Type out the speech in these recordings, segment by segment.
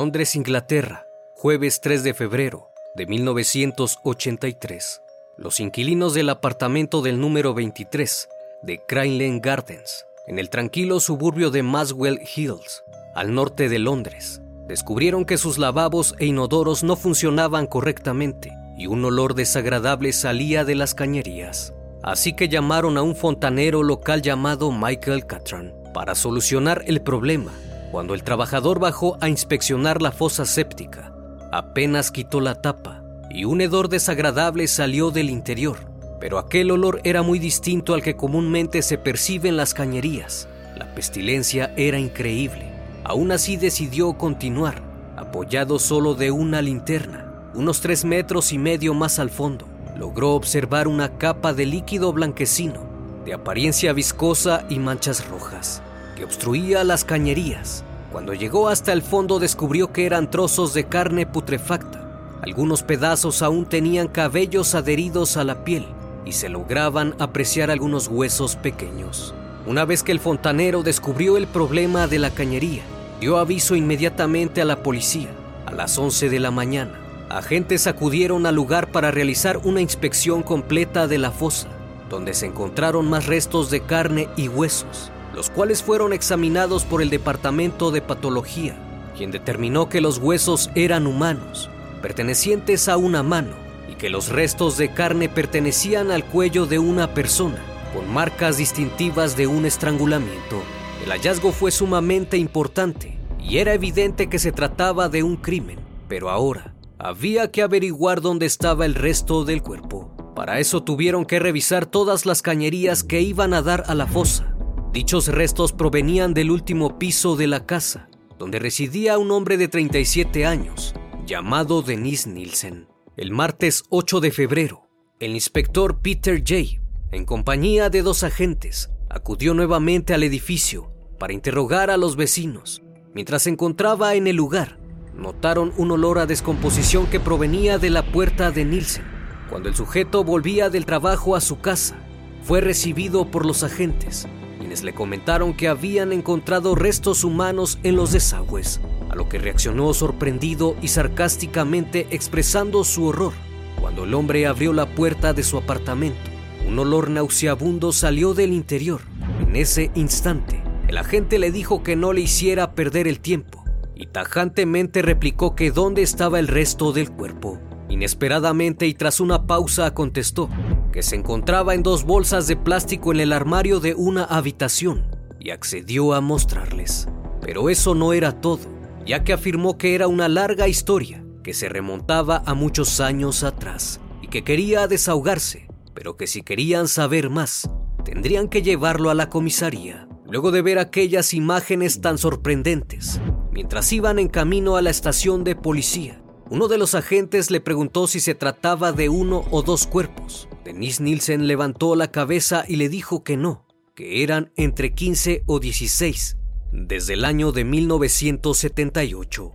Londres, Inglaterra, jueves 3 de febrero de 1983. Los inquilinos del apartamento del número 23 de Crane Gardens, en el tranquilo suburbio de Maswell Hills, al norte de Londres, descubrieron que sus lavabos e inodoros no funcionaban correctamente y un olor desagradable salía de las cañerías. Así que llamaron a un fontanero local llamado Michael Catran para solucionar el problema cuando el trabajador bajó a inspeccionar la fosa séptica, apenas quitó la tapa y un hedor desagradable salió del interior, pero aquel olor era muy distinto al que comúnmente se percibe en las cañerías. La pestilencia era increíble. Aún así decidió continuar, apoyado solo de una linterna. Unos tres metros y medio más al fondo, logró observar una capa de líquido blanquecino, de apariencia viscosa y manchas rojas obstruía las cañerías. Cuando llegó hasta el fondo descubrió que eran trozos de carne putrefacta. Algunos pedazos aún tenían cabellos adheridos a la piel y se lograban apreciar algunos huesos pequeños. Una vez que el fontanero descubrió el problema de la cañería, dio aviso inmediatamente a la policía. A las 11 de la mañana, agentes acudieron al lugar para realizar una inspección completa de la fosa, donde se encontraron más restos de carne y huesos los cuales fueron examinados por el Departamento de Patología, quien determinó que los huesos eran humanos, pertenecientes a una mano, y que los restos de carne pertenecían al cuello de una persona, con marcas distintivas de un estrangulamiento. El hallazgo fue sumamente importante, y era evidente que se trataba de un crimen, pero ahora había que averiguar dónde estaba el resto del cuerpo. Para eso tuvieron que revisar todas las cañerías que iban a dar a la fosa Dichos restos provenían del último piso de la casa, donde residía un hombre de 37 años, llamado Denis Nielsen. El martes 8 de febrero, el inspector Peter J., en compañía de dos agentes, acudió nuevamente al edificio para interrogar a los vecinos. Mientras se encontraba en el lugar, notaron un olor a descomposición que provenía de la puerta de Nielsen. Cuando el sujeto volvía del trabajo a su casa, fue recibido por los agentes quienes le comentaron que habían encontrado restos humanos en los desagües, a lo que reaccionó sorprendido y sarcásticamente expresando su horror cuando el hombre abrió la puerta de su apartamento. Un olor nauseabundo salió del interior. En ese instante, el agente le dijo que no le hiciera perder el tiempo y tajantemente replicó que dónde estaba el resto del cuerpo. Inesperadamente y tras una pausa contestó que se encontraba en dos bolsas de plástico en el armario de una habitación y accedió a mostrarles. Pero eso no era todo, ya que afirmó que era una larga historia que se remontaba a muchos años atrás y que quería desahogarse, pero que si querían saber más, tendrían que llevarlo a la comisaría. Luego de ver aquellas imágenes tan sorprendentes, mientras iban en camino a la estación de policía, uno de los agentes le preguntó si se trataba de uno o dos cuerpos. Denise Nielsen levantó la cabeza y le dijo que no, que eran entre 15 o 16, desde el año de 1978.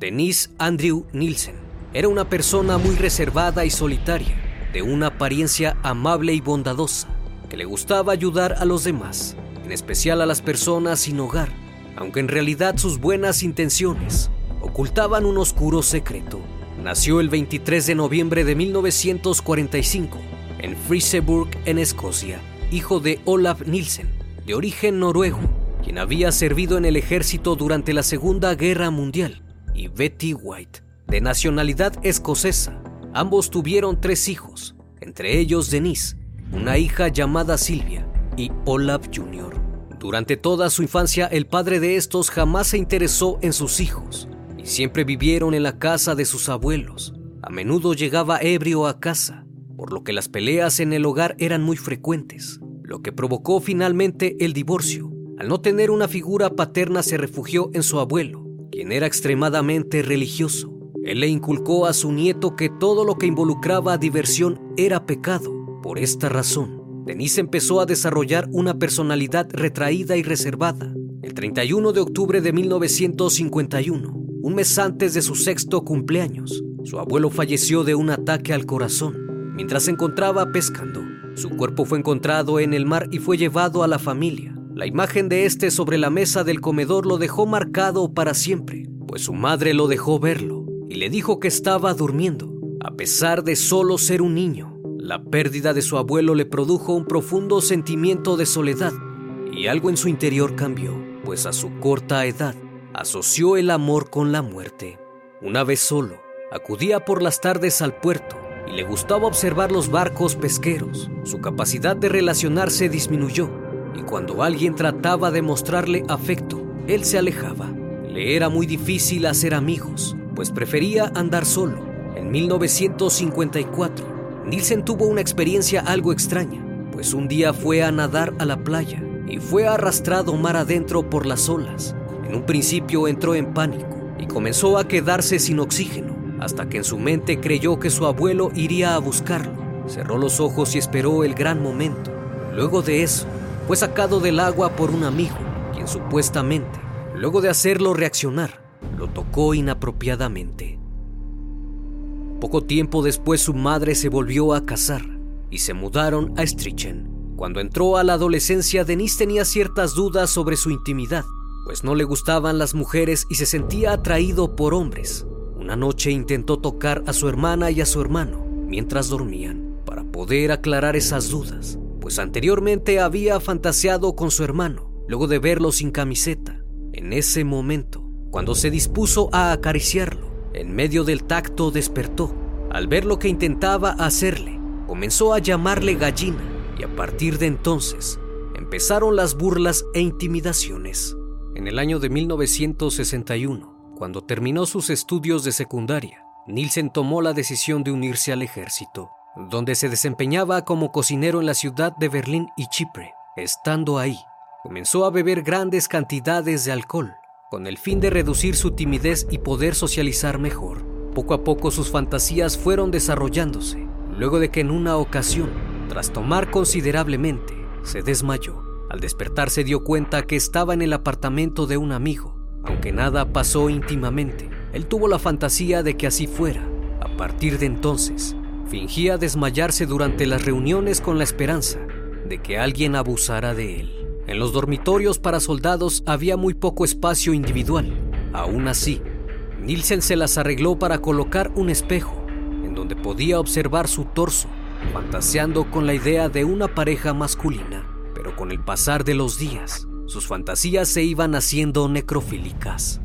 Denise Andrew Nielsen era una persona muy reservada y solitaria, de una apariencia amable y bondadosa, que le gustaba ayudar a los demás, en especial a las personas sin hogar aunque en realidad sus buenas intenciones ocultaban un oscuro secreto. Nació el 23 de noviembre de 1945 en Friseburg, en Escocia, hijo de Olaf Nielsen, de origen noruego, quien había servido en el ejército durante la Segunda Guerra Mundial, y Betty White, de nacionalidad escocesa. Ambos tuvieron tres hijos, entre ellos Denise, una hija llamada Silvia, y Olaf Jr. Durante toda su infancia el padre de estos jamás se interesó en sus hijos y siempre vivieron en la casa de sus abuelos. A menudo llegaba ebrio a casa, por lo que las peleas en el hogar eran muy frecuentes, lo que provocó finalmente el divorcio. Al no tener una figura paterna se refugió en su abuelo, quien era extremadamente religioso. Él le inculcó a su nieto que todo lo que involucraba diversión era pecado. Por esta razón, Denise empezó a desarrollar una personalidad retraída y reservada. El 31 de octubre de 1951, un mes antes de su sexto cumpleaños, su abuelo falleció de un ataque al corazón mientras se encontraba pescando. Su cuerpo fue encontrado en el mar y fue llevado a la familia. La imagen de este sobre la mesa del comedor lo dejó marcado para siempre, pues su madre lo dejó verlo y le dijo que estaba durmiendo, a pesar de solo ser un niño. La pérdida de su abuelo le produjo un profundo sentimiento de soledad y algo en su interior cambió, pues a su corta edad asoció el amor con la muerte. Una vez solo, acudía por las tardes al puerto y le gustaba observar los barcos pesqueros. Su capacidad de relacionarse disminuyó y cuando alguien trataba de mostrarle afecto, él se alejaba. Le era muy difícil hacer amigos, pues prefería andar solo. En 1954, Nielsen tuvo una experiencia algo extraña, pues un día fue a nadar a la playa y fue arrastrado mar adentro por las olas. En un principio entró en pánico y comenzó a quedarse sin oxígeno, hasta que en su mente creyó que su abuelo iría a buscarlo. Cerró los ojos y esperó el gran momento. Luego de eso, fue sacado del agua por un amigo, quien supuestamente, luego de hacerlo reaccionar, lo tocó inapropiadamente. Poco tiempo después su madre se volvió a casar y se mudaron a Strichen. Cuando entró a la adolescencia, Denise tenía ciertas dudas sobre su intimidad, pues no le gustaban las mujeres y se sentía atraído por hombres. Una noche intentó tocar a su hermana y a su hermano mientras dormían para poder aclarar esas dudas, pues anteriormente había fantaseado con su hermano luego de verlo sin camiseta. En ese momento, cuando se dispuso a acariciarlo, en medio del tacto despertó. Al ver lo que intentaba hacerle, comenzó a llamarle gallina y a partir de entonces empezaron las burlas e intimidaciones. En el año de 1961, cuando terminó sus estudios de secundaria, Nielsen tomó la decisión de unirse al ejército, donde se desempeñaba como cocinero en la ciudad de Berlín y Chipre. Estando ahí, comenzó a beber grandes cantidades de alcohol con el fin de reducir su timidez y poder socializar mejor. Poco a poco sus fantasías fueron desarrollándose, luego de que en una ocasión, tras tomar considerablemente, se desmayó. Al despertar se dio cuenta que estaba en el apartamento de un amigo. Aunque nada pasó íntimamente, él tuvo la fantasía de que así fuera. A partir de entonces, fingía desmayarse durante las reuniones con la esperanza de que alguien abusara de él. En los dormitorios para soldados había muy poco espacio individual. Aún así, Nielsen se las arregló para colocar un espejo en donde podía observar su torso, fantaseando con la idea de una pareja masculina. Pero con el pasar de los días, sus fantasías se iban haciendo necrofílicas.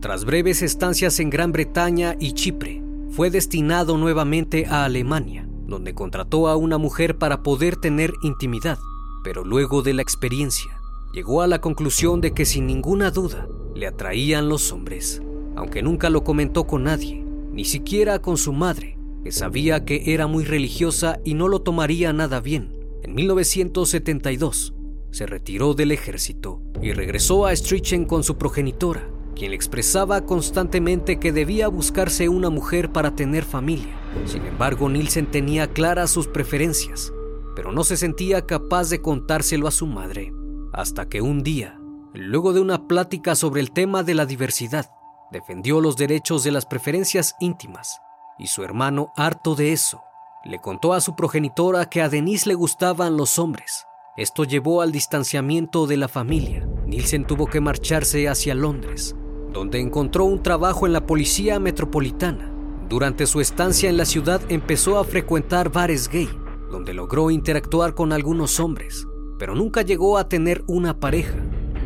Tras breves estancias en Gran Bretaña y Chipre, fue destinado nuevamente a Alemania, donde contrató a una mujer para poder tener intimidad, pero luego de la experiencia, llegó a la conclusión de que sin ninguna duda le atraían los hombres, aunque nunca lo comentó con nadie, ni siquiera con su madre, que sabía que era muy religiosa y no lo tomaría nada bien. En 1972 se retiró del ejército y regresó a Strichen con su progenitora, quien le expresaba constantemente que debía buscarse una mujer para tener familia. Sin embargo, Nielsen tenía claras sus preferencias, pero no se sentía capaz de contárselo a su madre, hasta que un día, luego de una plática sobre el tema de la diversidad, defendió los derechos de las preferencias íntimas, y su hermano, harto de eso, le contó a su progenitora que a Denise le gustaban los hombres. Esto llevó al distanciamiento de la familia. Nielsen tuvo que marcharse hacia Londres, donde encontró un trabajo en la policía metropolitana. Durante su estancia en la ciudad empezó a frecuentar bares gay, donde logró interactuar con algunos hombres, pero nunca llegó a tener una pareja.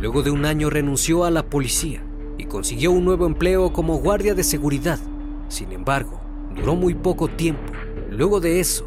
Luego de un año renunció a la policía y consiguió un nuevo empleo como guardia de seguridad. Sin embargo, duró muy poco tiempo. Luego de eso,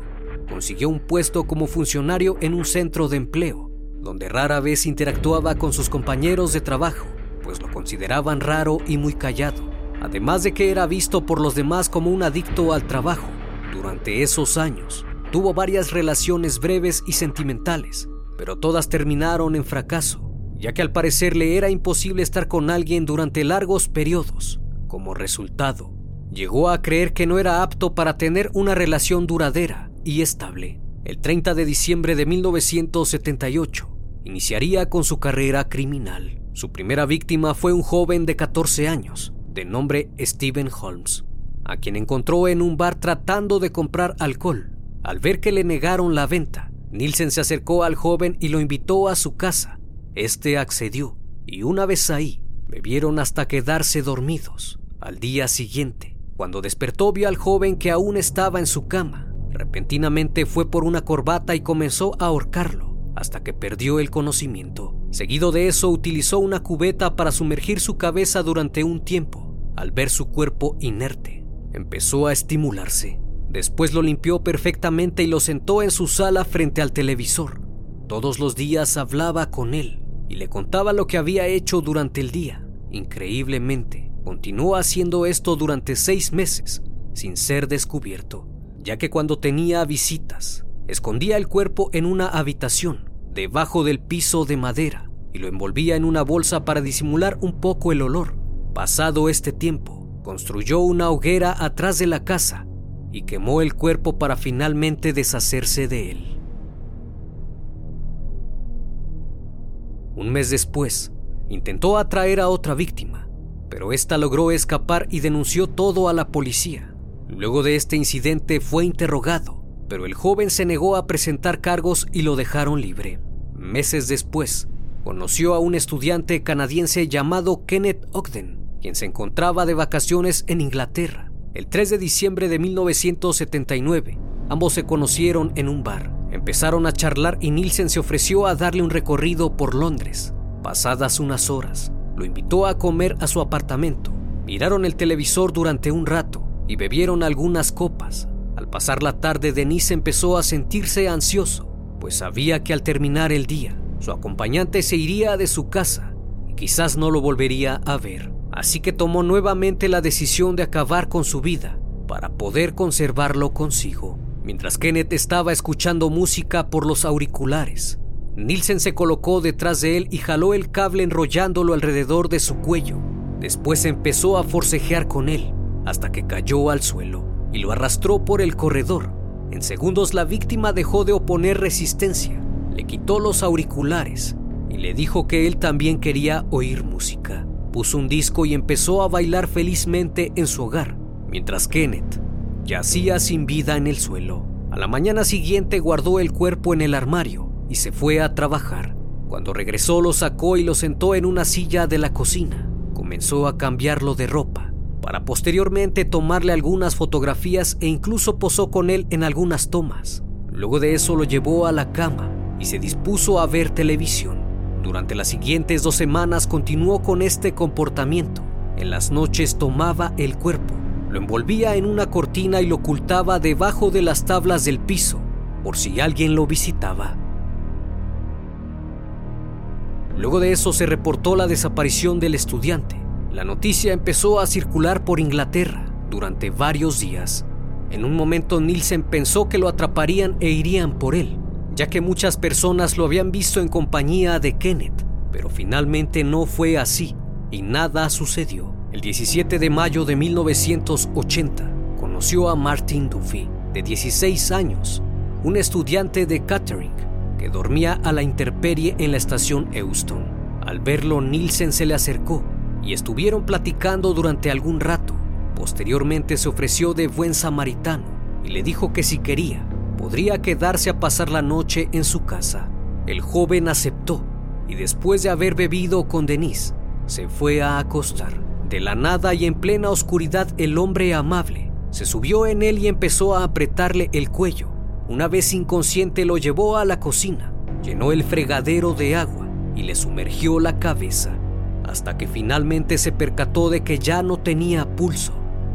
consiguió un puesto como funcionario en un centro de empleo, donde rara vez interactuaba con sus compañeros de trabajo pues lo consideraban raro y muy callado, además de que era visto por los demás como un adicto al trabajo. Durante esos años, tuvo varias relaciones breves y sentimentales, pero todas terminaron en fracaso, ya que al parecer le era imposible estar con alguien durante largos periodos. Como resultado, llegó a creer que no era apto para tener una relación duradera y estable. El 30 de diciembre de 1978, iniciaría con su carrera criminal. Su primera víctima fue un joven de 14 años, de nombre Stephen Holmes, a quien encontró en un bar tratando de comprar alcohol. Al ver que le negaron la venta, Nielsen se acercó al joven y lo invitó a su casa. Este accedió, y una vez ahí, bebieron hasta quedarse dormidos. Al día siguiente, cuando despertó vio al joven que aún estaba en su cama. Repentinamente fue por una corbata y comenzó a ahorcarlo hasta que perdió el conocimiento. Seguido de eso utilizó una cubeta para sumergir su cabeza durante un tiempo. Al ver su cuerpo inerte, empezó a estimularse. Después lo limpió perfectamente y lo sentó en su sala frente al televisor. Todos los días hablaba con él y le contaba lo que había hecho durante el día. Increíblemente, continuó haciendo esto durante seis meses sin ser descubierto, ya que cuando tenía visitas, escondía el cuerpo en una habitación debajo del piso de madera y lo envolvía en una bolsa para disimular un poco el olor. Pasado este tiempo, construyó una hoguera atrás de la casa y quemó el cuerpo para finalmente deshacerse de él. Un mes después, intentó atraer a otra víctima, pero esta logró escapar y denunció todo a la policía. Luego de este incidente fue interrogado, pero el joven se negó a presentar cargos y lo dejaron libre. Meses después, conoció a un estudiante canadiense llamado Kenneth Ogden, quien se encontraba de vacaciones en Inglaterra. El 3 de diciembre de 1979, ambos se conocieron en un bar. Empezaron a charlar y Nielsen se ofreció a darle un recorrido por Londres. Pasadas unas horas, lo invitó a comer a su apartamento. Miraron el televisor durante un rato y bebieron algunas copas. Al pasar la tarde, Denise empezó a sentirse ansioso pues sabía que al terminar el día, su acompañante se iría de su casa y quizás no lo volvería a ver. Así que tomó nuevamente la decisión de acabar con su vida para poder conservarlo consigo. Mientras Kenneth estaba escuchando música por los auriculares, Nielsen se colocó detrás de él y jaló el cable enrollándolo alrededor de su cuello. Después empezó a forcejear con él hasta que cayó al suelo y lo arrastró por el corredor en segundos la víctima dejó de oponer resistencia, le quitó los auriculares y le dijo que él también quería oír música. Puso un disco y empezó a bailar felizmente en su hogar, mientras Kenneth yacía sin vida en el suelo. A la mañana siguiente guardó el cuerpo en el armario y se fue a trabajar. Cuando regresó lo sacó y lo sentó en una silla de la cocina. Comenzó a cambiarlo de ropa para posteriormente tomarle algunas fotografías e incluso posó con él en algunas tomas. Luego de eso lo llevó a la cama y se dispuso a ver televisión. Durante las siguientes dos semanas continuó con este comportamiento. En las noches tomaba el cuerpo, lo envolvía en una cortina y lo ocultaba debajo de las tablas del piso, por si alguien lo visitaba. Luego de eso se reportó la desaparición del estudiante. La noticia empezó a circular por Inglaterra durante varios días. En un momento Nielsen pensó que lo atraparían e irían por él, ya que muchas personas lo habían visto en compañía de Kenneth, pero finalmente no fue así y nada sucedió. El 17 de mayo de 1980 conoció a Martin Duffy, de 16 años, un estudiante de catering que dormía a la intemperie en la estación Euston. Al verlo, Nielsen se le acercó y estuvieron platicando durante algún rato. Posteriormente se ofreció de buen samaritano y le dijo que si quería, podría quedarse a pasar la noche en su casa. El joven aceptó y después de haber bebido con Denise, se fue a acostar. De la nada y en plena oscuridad el hombre amable se subió en él y empezó a apretarle el cuello. Una vez inconsciente lo llevó a la cocina, llenó el fregadero de agua y le sumergió la cabeza, hasta que finalmente se percató de que ya no tenía pulso.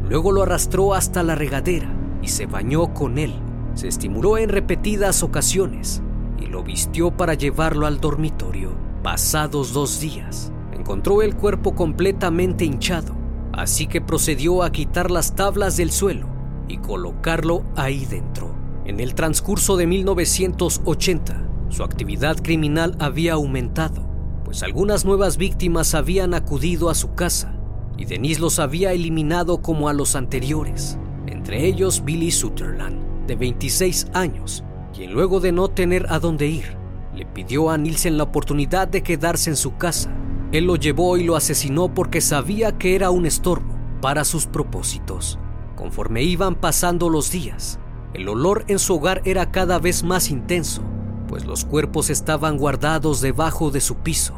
Luego lo arrastró hasta la regadera y se bañó con él. Se estimuló en repetidas ocasiones y lo vistió para llevarlo al dormitorio. Pasados dos días, encontró el cuerpo completamente hinchado, así que procedió a quitar las tablas del suelo y colocarlo ahí dentro. En el transcurso de 1980, su actividad criminal había aumentado, pues algunas nuevas víctimas habían acudido a su casa y Denise los había eliminado como a los anteriores, entre ellos Billy Sutherland, de 26 años, quien luego de no tener a dónde ir, le pidió a Nielsen la oportunidad de quedarse en su casa. Él lo llevó y lo asesinó porque sabía que era un estorbo para sus propósitos. Conforme iban pasando los días, el olor en su hogar era cada vez más intenso, pues los cuerpos estaban guardados debajo de su piso,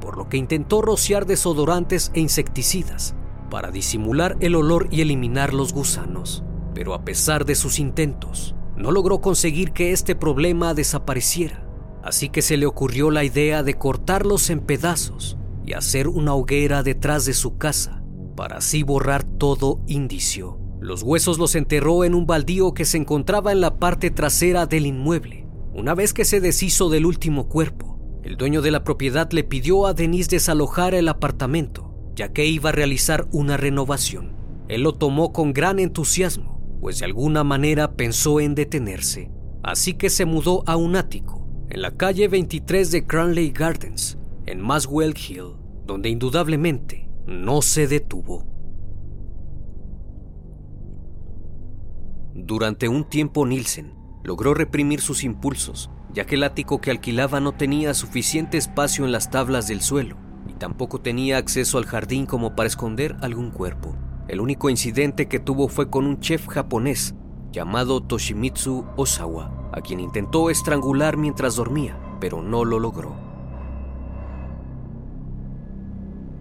por lo que intentó rociar desodorantes e insecticidas para disimular el olor y eliminar los gusanos. Pero a pesar de sus intentos, no logró conseguir que este problema desapareciera. Así que se le ocurrió la idea de cortarlos en pedazos y hacer una hoguera detrás de su casa para así borrar todo indicio. Los huesos los enterró en un baldío que se encontraba en la parte trasera del inmueble. Una vez que se deshizo del último cuerpo, el dueño de la propiedad le pidió a Denise desalojar el apartamento, ya que iba a realizar una renovación. Él lo tomó con gran entusiasmo, pues de alguna manera pensó en detenerse. Así que se mudó a un ático, en la calle 23 de Cranley Gardens, en Maswell Hill, donde indudablemente no se detuvo. Durante un tiempo Nielsen logró reprimir sus impulsos, ya que el ático que alquilaba no tenía suficiente espacio en las tablas del suelo y tampoco tenía acceso al jardín como para esconder algún cuerpo. El único incidente que tuvo fue con un chef japonés llamado Toshimitsu Osawa, a quien intentó estrangular mientras dormía, pero no lo logró.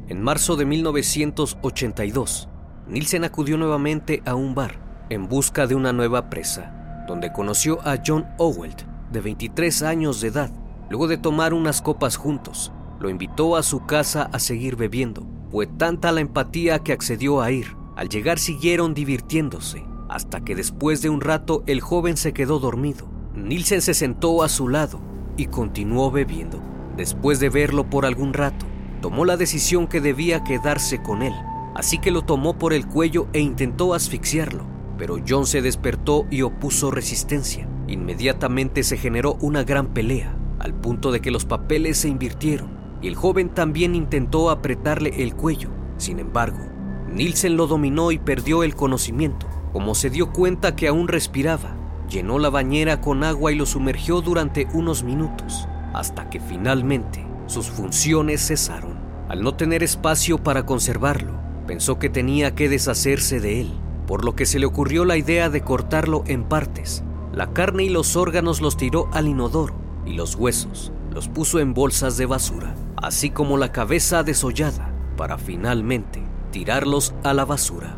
En marzo de 1982, Nielsen acudió nuevamente a un bar en busca de una nueva presa, donde conoció a John Owelt, de 23 años de edad. Luego de tomar unas copas juntos, lo invitó a su casa a seguir bebiendo. Fue tanta la empatía que accedió a ir. Al llegar siguieron divirtiéndose, hasta que después de un rato el joven se quedó dormido. Nielsen se sentó a su lado y continuó bebiendo. Después de verlo por algún rato, tomó la decisión que debía quedarse con él, así que lo tomó por el cuello e intentó asfixiarlo pero John se despertó y opuso resistencia. Inmediatamente se generó una gran pelea, al punto de que los papeles se invirtieron y el joven también intentó apretarle el cuello. Sin embargo, Nielsen lo dominó y perdió el conocimiento. Como se dio cuenta que aún respiraba, llenó la bañera con agua y lo sumergió durante unos minutos, hasta que finalmente sus funciones cesaron. Al no tener espacio para conservarlo, pensó que tenía que deshacerse de él por lo que se le ocurrió la idea de cortarlo en partes. La carne y los órganos los tiró al inodoro y los huesos los puso en bolsas de basura, así como la cabeza desollada, para finalmente tirarlos a la basura.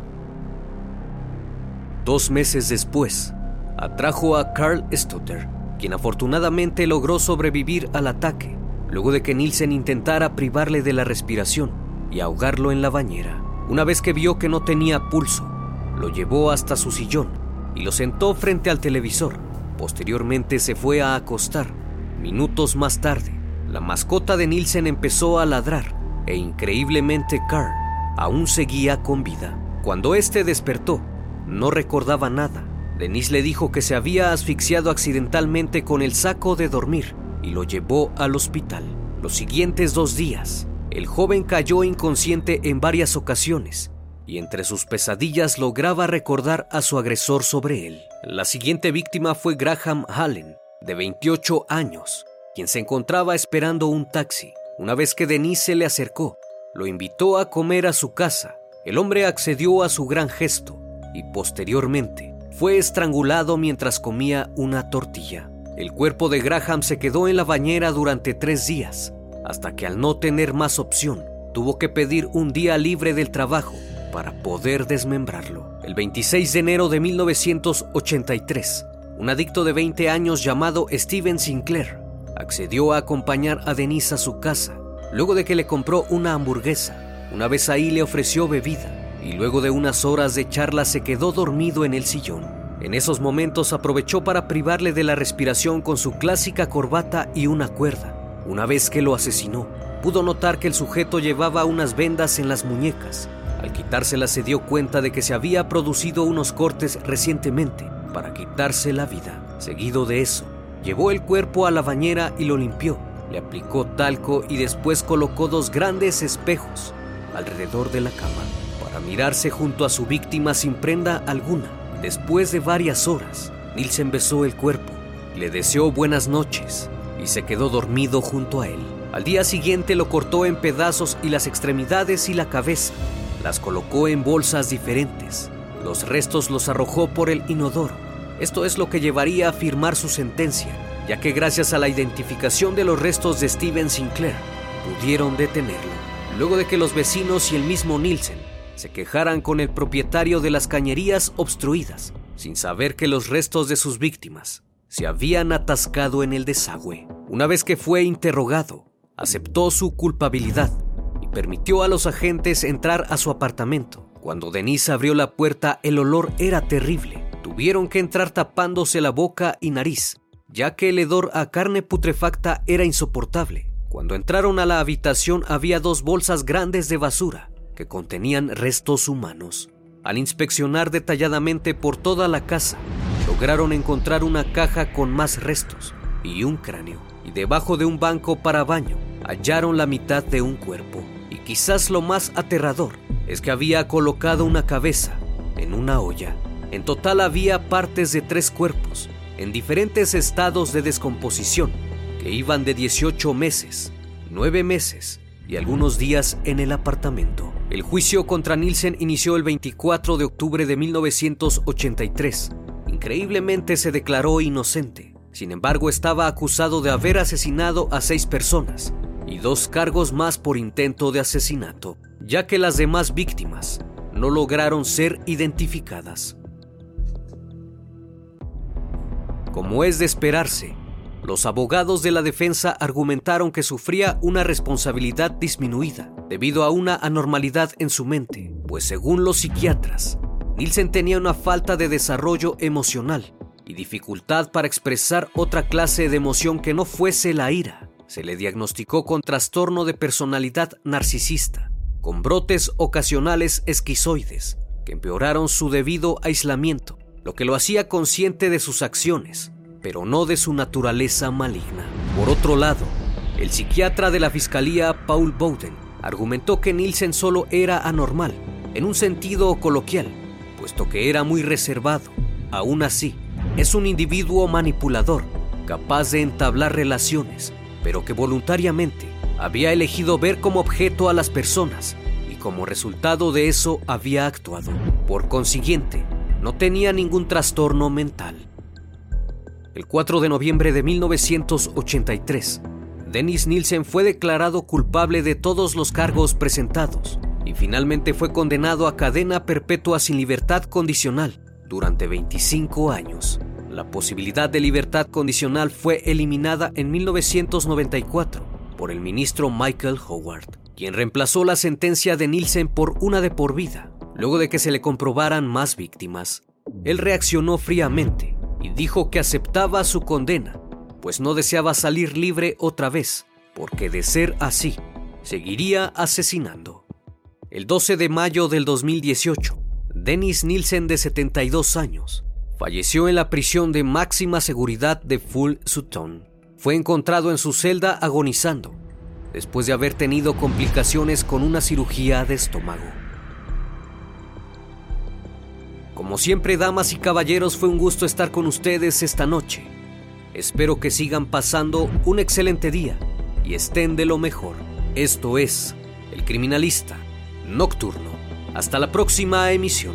Dos meses después, atrajo a Carl Stutter, quien afortunadamente logró sobrevivir al ataque, luego de que Nielsen intentara privarle de la respiración y ahogarlo en la bañera. Una vez que vio que no tenía pulso, lo llevó hasta su sillón y lo sentó frente al televisor. Posteriormente se fue a acostar. Minutos más tarde, la mascota de Nielsen empezó a ladrar e increíblemente Carl aún seguía con vida. Cuando éste despertó, no recordaba nada. Denise le dijo que se había asfixiado accidentalmente con el saco de dormir y lo llevó al hospital. Los siguientes dos días, el joven cayó inconsciente en varias ocasiones y entre sus pesadillas lograba recordar a su agresor sobre él. La siguiente víctima fue Graham Hallen, de 28 años, quien se encontraba esperando un taxi. Una vez que Denise se le acercó, lo invitó a comer a su casa. El hombre accedió a su gran gesto y posteriormente fue estrangulado mientras comía una tortilla. El cuerpo de Graham se quedó en la bañera durante tres días, hasta que al no tener más opción, tuvo que pedir un día libre del trabajo para poder desmembrarlo. El 26 de enero de 1983, un adicto de 20 años llamado Steven Sinclair accedió a acompañar a Denise a su casa luego de que le compró una hamburguesa. Una vez ahí le ofreció bebida y luego de unas horas de charla se quedó dormido en el sillón. En esos momentos aprovechó para privarle de la respiración con su clásica corbata y una cuerda. Una vez que lo asesinó, pudo notar que el sujeto llevaba unas vendas en las muñecas. Al quitárselas se dio cuenta de que se había producido unos cortes recientemente para quitarse la vida. Seguido de eso, llevó el cuerpo a la bañera y lo limpió. Le aplicó talco y después colocó dos grandes espejos alrededor de la cama para mirarse junto a su víctima sin prenda alguna. Después de varias horas, Nielsen besó el cuerpo, le deseó buenas noches y se quedó dormido junto a él. Al día siguiente lo cortó en pedazos y las extremidades y la cabeza. Las colocó en bolsas diferentes. Los restos los arrojó por el inodoro. Esto es lo que llevaría a firmar su sentencia, ya que gracias a la identificación de los restos de Steven Sinclair, pudieron detenerlo. Luego de que los vecinos y el mismo Nielsen se quejaran con el propietario de las cañerías obstruidas, sin saber que los restos de sus víctimas se habían atascado en el desagüe. Una vez que fue interrogado, aceptó su culpabilidad y permitió a los agentes entrar a su apartamento. Cuando Denise abrió la puerta, el olor era terrible. Tuvieron que entrar tapándose la boca y nariz, ya que el hedor a carne putrefacta era insoportable. Cuando entraron a la habitación había dos bolsas grandes de basura que contenían restos humanos. Al inspeccionar detalladamente por toda la casa, lograron encontrar una caja con más restos y un cráneo. Y debajo de un banco para baño hallaron la mitad de un cuerpo. Y quizás lo más aterrador es que había colocado una cabeza en una olla. En total había partes de tres cuerpos en diferentes estados de descomposición que iban de 18 meses, 9 meses y algunos días en el apartamento. El juicio contra Nielsen inició el 24 de octubre de 1983. Increíblemente se declaró inocente. Sin embargo, estaba acusado de haber asesinado a seis personas y dos cargos más por intento de asesinato, ya que las demás víctimas no lograron ser identificadas. Como es de esperarse, los abogados de la defensa argumentaron que sufría una responsabilidad disminuida debido a una anormalidad en su mente, pues según los psiquiatras, Nielsen tenía una falta de desarrollo emocional y dificultad para expresar otra clase de emoción que no fuese la ira. Se le diagnosticó con trastorno de personalidad narcisista, con brotes ocasionales esquizoides que empeoraron su debido aislamiento, lo que lo hacía consciente de sus acciones, pero no de su naturaleza maligna. Por otro lado, el psiquiatra de la fiscalía Paul Bowden argumentó que Nielsen solo era anormal, en un sentido coloquial, puesto que era muy reservado. Aún así, es un individuo manipulador, capaz de entablar relaciones, pero que voluntariamente había elegido ver como objeto a las personas y como resultado de eso había actuado. Por consiguiente, no tenía ningún trastorno mental. El 4 de noviembre de 1983, Dennis Nielsen fue declarado culpable de todos los cargos presentados y finalmente fue condenado a cadena perpetua sin libertad condicional durante 25 años. La posibilidad de libertad condicional fue eliminada en 1994 por el ministro Michael Howard, quien reemplazó la sentencia de Nielsen por una de por vida, luego de que se le comprobaran más víctimas. Él reaccionó fríamente y dijo que aceptaba su condena, pues no deseaba salir libre otra vez, porque de ser así, seguiría asesinando. El 12 de mayo del 2018, Dennis Nielsen, de 72 años, falleció en la prisión de máxima seguridad de Full Sutton. Fue encontrado en su celda agonizando, después de haber tenido complicaciones con una cirugía de estómago. Como siempre, damas y caballeros, fue un gusto estar con ustedes esta noche. Espero que sigan pasando un excelente día y estén de lo mejor. Esto es El Criminalista Nocturno. Hasta la próxima emisión.